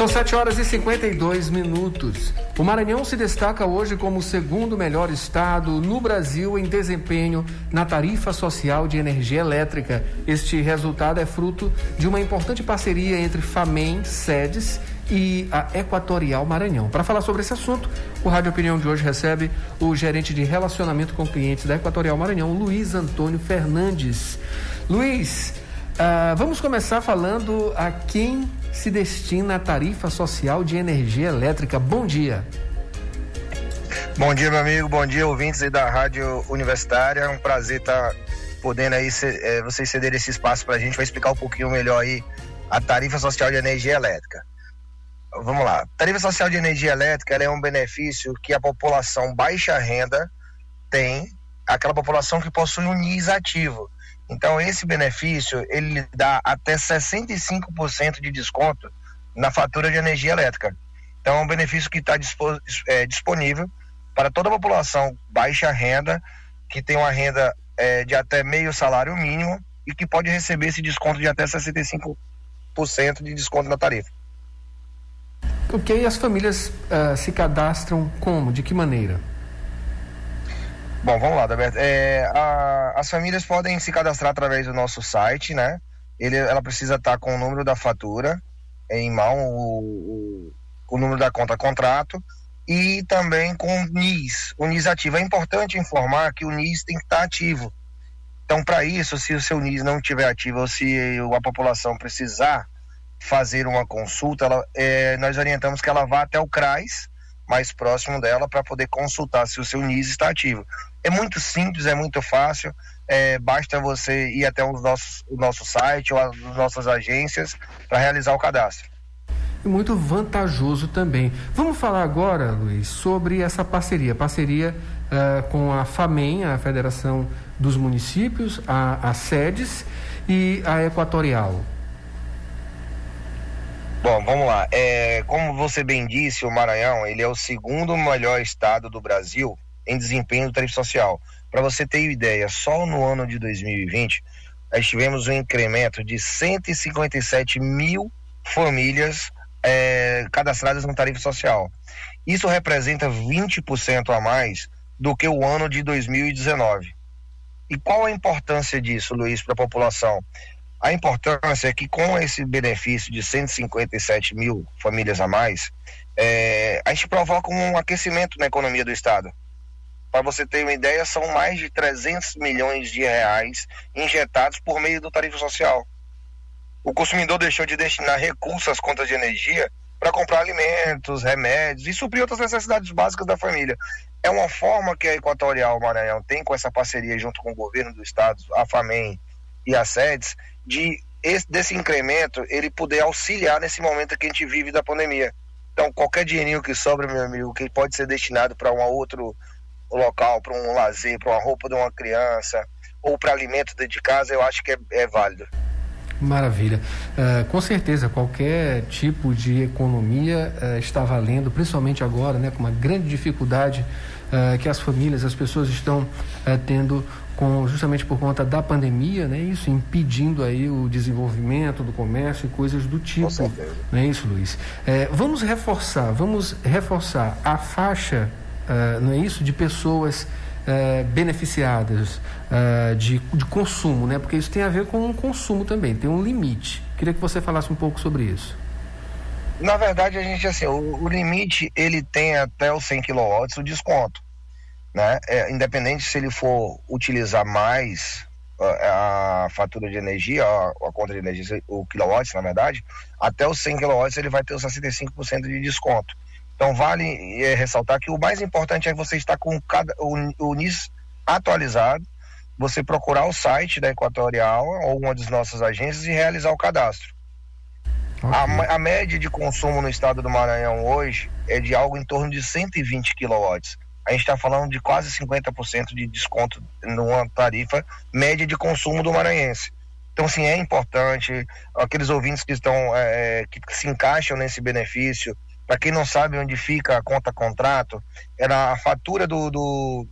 São 7 horas e 52 minutos. O Maranhão se destaca hoje como o segundo melhor estado no Brasil em desempenho na tarifa social de energia elétrica. Este resultado é fruto de uma importante parceria entre FAMEM, SEDES e a Equatorial Maranhão. Para falar sobre esse assunto, o Rádio Opinião de hoje recebe o gerente de relacionamento com clientes da Equatorial Maranhão, Luiz Antônio Fernandes. Luiz, uh, vamos começar falando a quem se destina à tarifa social de energia elétrica. Bom dia. Bom dia, meu amigo. Bom dia, ouvintes da Rádio Universitária. É um prazer estar tá podendo aí é, vocês cederem esse espaço para a gente. Vai explicar um pouquinho melhor aí a tarifa social de energia elétrica. Vamos lá. Tarifa social de energia elétrica é um benefício que a população baixa renda tem, aquela população que possui um NIS ativo. Então, esse benefício, ele dá até 65% de desconto na fatura de energia elétrica. Então, é um benefício que está é, disponível para toda a população baixa renda, que tem uma renda é, de até meio salário mínimo e que pode receber esse desconto de até 65% de desconto na tarifa. Ok, as famílias uh, se cadastram como? De que maneira? Bom, vamos lá, Daberto. É, a, as famílias podem se cadastrar através do nosso site, né? Ele, ela precisa estar com o número da fatura em mão, o, o, o número da conta contrato e também com o NIS, o NIS ativo. É importante informar que o NIS tem que estar ativo. Então, para isso, se o seu NIS não estiver ativo ou se a população precisar fazer uma consulta, ela, é, nós orientamos que ela vá até o CRAS mais próximo dela para poder consultar se o seu NIS está ativo. É muito simples, é muito fácil. É, basta você ir até os nossos, o nosso site ou as nossas agências para realizar o cadastro. E muito vantajoso também. Vamos falar agora, Luiz, sobre essa parceria. Parceria uh, com a FAMEM, a Federação dos Municípios, a, a SEDES e a Equatorial. Bom, vamos lá. É, como você bem disse, o Maranhão ele é o segundo melhor estado do Brasil em desempenho do tarifa social. Para você ter ideia, só no ano de 2020 nós tivemos um incremento de 157 mil famílias é, cadastradas no tarifa social. Isso representa 20% a mais do que o ano de 2019. E qual a importância disso, Luiz, para a população? A importância é que com esse benefício de 157 mil famílias a mais, é, a gente provoca um aquecimento na economia do Estado. Para você ter uma ideia, são mais de 300 milhões de reais injetados por meio do tarifa social. O consumidor deixou de destinar recursos às contas de energia para comprar alimentos, remédios e suprir outras necessidades básicas da família. É uma forma que a Equatorial Maranhão tem com essa parceria junto com o governo do estado, a FAMEM e a SEDES, de esse, desse incremento ele poder auxiliar nesse momento que a gente vive da pandemia. Então, qualquer dinheirinho que sobra, meu amigo, que pode ser destinado para um outro local, para um lazer, para uma roupa de uma criança ou para alimento dentro de casa, eu acho que é, é válido. Maravilha. Uh, com certeza, qualquer tipo de economia uh, está valendo, principalmente agora, né, com uma grande dificuldade uh, que as famílias, as pessoas estão tendo com, justamente por conta da pandemia, né, isso impedindo aí o desenvolvimento do comércio e coisas do tipo. Não é isso, Luiz? vamos reforçar, vamos reforçar a faixa uh, não é isso, de pessoas uh, beneficiadas uh, de, de consumo, né? Porque isso tem a ver com o consumo também, tem um limite. Queria que você falasse um pouco sobre isso. Na verdade, a gente assim, o, o limite ele tem até os 100 kW o desconto, né? É, independente se ele for utilizar mais a, a fatura de energia, a, a, conta de energia, o quilowatts, na verdade, até os 100 kW ele vai ter os 65% de desconto. Então vale é, ressaltar que o mais importante é você estar com cada, o, o NIS atualizado, você procurar o site da Equatorial ou uma das nossas agências e realizar o cadastro. A, a, média de consumo no estado do Maranhão hoje é de algo em torno de 120 kW. A gente está falando de quase 50% de desconto numa tarifa média de consumo do maranhense. Então, assim, é importante, aqueles ouvintes que estão, é, que se encaixam nesse benefício, para quem não sabe onde fica a conta contrato, era a fatura do, do,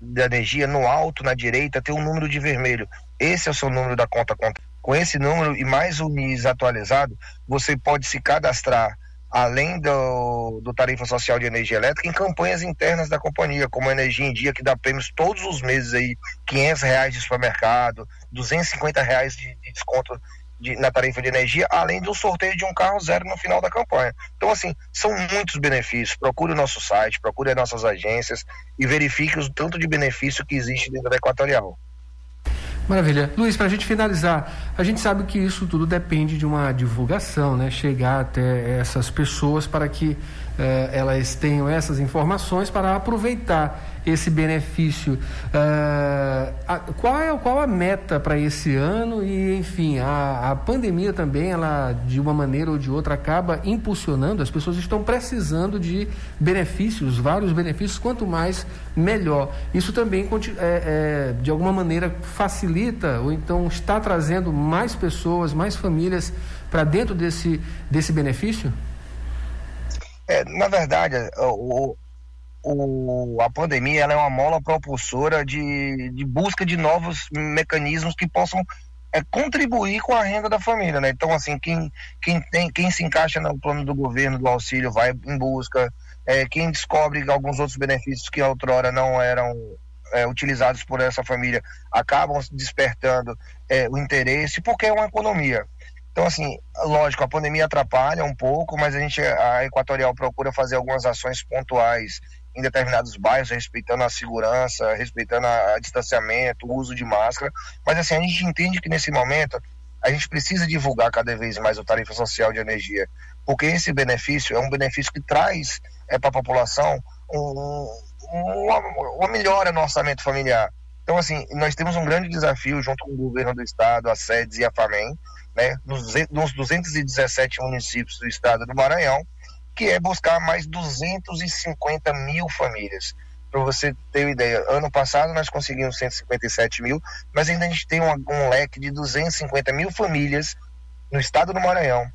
da energia no alto, na direita, tem um número de vermelho. Esse é o seu número da conta contrato. Com esse número e mais o NIS atualizado, você pode se cadastrar além do, do tarifa social de energia elétrica, em campanhas internas da companhia, como a Energia em Dia, que dá prêmios todos os meses aí, 500 reais de supermercado, 250 reais de, de desconto de, na tarifa de energia, além do sorteio de um carro zero no final da campanha. Então, assim, são muitos benefícios. Procure o nosso site, procure as nossas agências e verifique o tanto de benefício que existe dentro da Equatorial. Maravilha. Luiz, para a gente finalizar, a gente sabe que isso tudo depende de uma divulgação, né? Chegar até essas pessoas para que eh, elas tenham essas informações para aproveitar esse benefício. Uh, a, qual, é, qual a meta para esse ano? E, enfim, a, a pandemia também, ela, de uma maneira ou de outra, acaba impulsionando, as pessoas estão precisando de benefícios, vários benefícios, quanto mais, melhor. Isso também, é, é, de alguma maneira, facilita ou então está trazendo mais pessoas, mais famílias para dentro desse, desse benefício? É, na verdade, o, o, a pandemia ela é uma mola propulsora de, de busca de novos mecanismos que possam é, contribuir com a renda da família, né? Então, assim, quem, quem, tem, quem se encaixa no plano do governo do auxílio vai em busca, é, quem descobre alguns outros benefícios que outrora não eram é, utilizados por essa família acabam despertando é, o interesse, porque é uma economia. Então, assim, lógico, a pandemia atrapalha um pouco, mas a gente, a Equatorial procura fazer algumas ações pontuais em determinados bairros, respeitando a segurança, respeitando a, a distanciamento, o uso de máscara. Mas, assim, a gente entende que nesse momento a gente precisa divulgar cada vez mais o tarifa social de energia, porque esse benefício é um benefício que traz é, para a população um, uma, uma melhora no orçamento familiar. Então, assim, nós temos um grande desafio junto com o governo do estado, a SEDES e a FAMEM, né, nos, nos 217 municípios do estado do Maranhão, que é buscar mais 250 mil famílias. Para você ter uma ideia, ano passado nós conseguimos 157 mil, mas ainda a gente tem um, um leque de 250 mil famílias no estado do Maranhão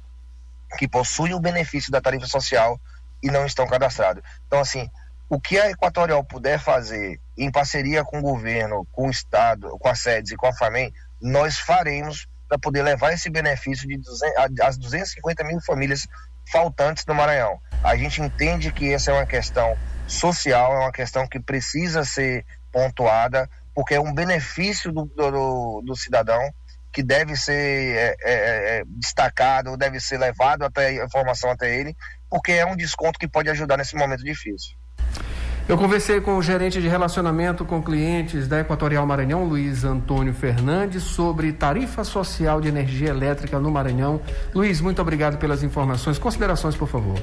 que possuem o benefício da tarifa social e não estão cadastrados. Então, assim, o que a Equatorial puder fazer em parceria com o governo, com o Estado, com a SEDES e com a FAMEM, nós faremos para poder levar esse benefício de 200, às 250 mil famílias faltantes no Maranhão. A gente entende que essa é uma questão social, é uma questão que precisa ser pontuada, porque é um benefício do, do, do cidadão que deve ser é, é, é, destacado, deve ser levado até a informação até ele, porque é um desconto que pode ajudar nesse momento difícil. Eu conversei com o gerente de relacionamento com clientes da Equatorial Maranhão, Luiz Antônio Fernandes, sobre tarifa social de energia elétrica no Maranhão. Luiz, muito obrigado pelas informações. Considerações, por favor.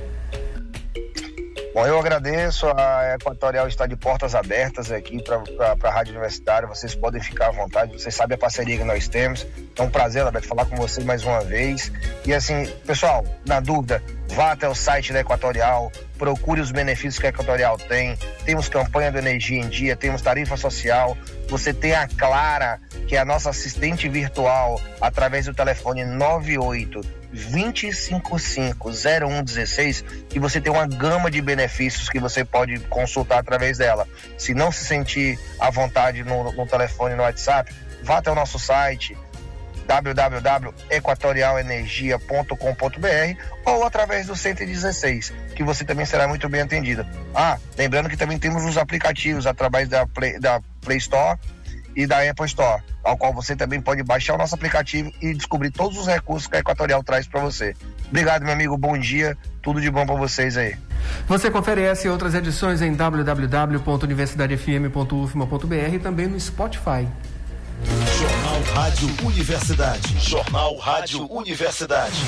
Bom, eu agradeço. A Equatorial está de portas abertas aqui para a Rádio Universitária. Vocês podem ficar à vontade. Vocês sabem a parceria que nós temos. É um prazer, Alberto, falar com vocês mais uma vez. E assim, pessoal, na dúvida, vá até o site da Equatorial, procure os benefícios que a Equatorial tem. Temos campanha do Energia em Dia, temos tarifa social. Você tem a Clara, que é a nossa assistente virtual, através do telefone 98 2550116, que você tem uma gama de benefícios que você pode consultar através dela. Se não se sentir à vontade no, no telefone, no WhatsApp, vá até o nosso site www.equatorialenergia.com.br ou através do 116, que você também será muito bem atendida. Ah, lembrando que também temos os aplicativos através da Play, da Play Store e da Apple Store, ao qual você também pode baixar o nosso aplicativo e descobrir todos os recursos que a Equatorial traz para você. Obrigado, meu amigo. Bom dia. Tudo de bom para vocês aí. Você confere essa e outras edições em www.universidadefm.ufma.br e também no Spotify. Jornal Rádio Universidade. Jornal Rádio Universidade.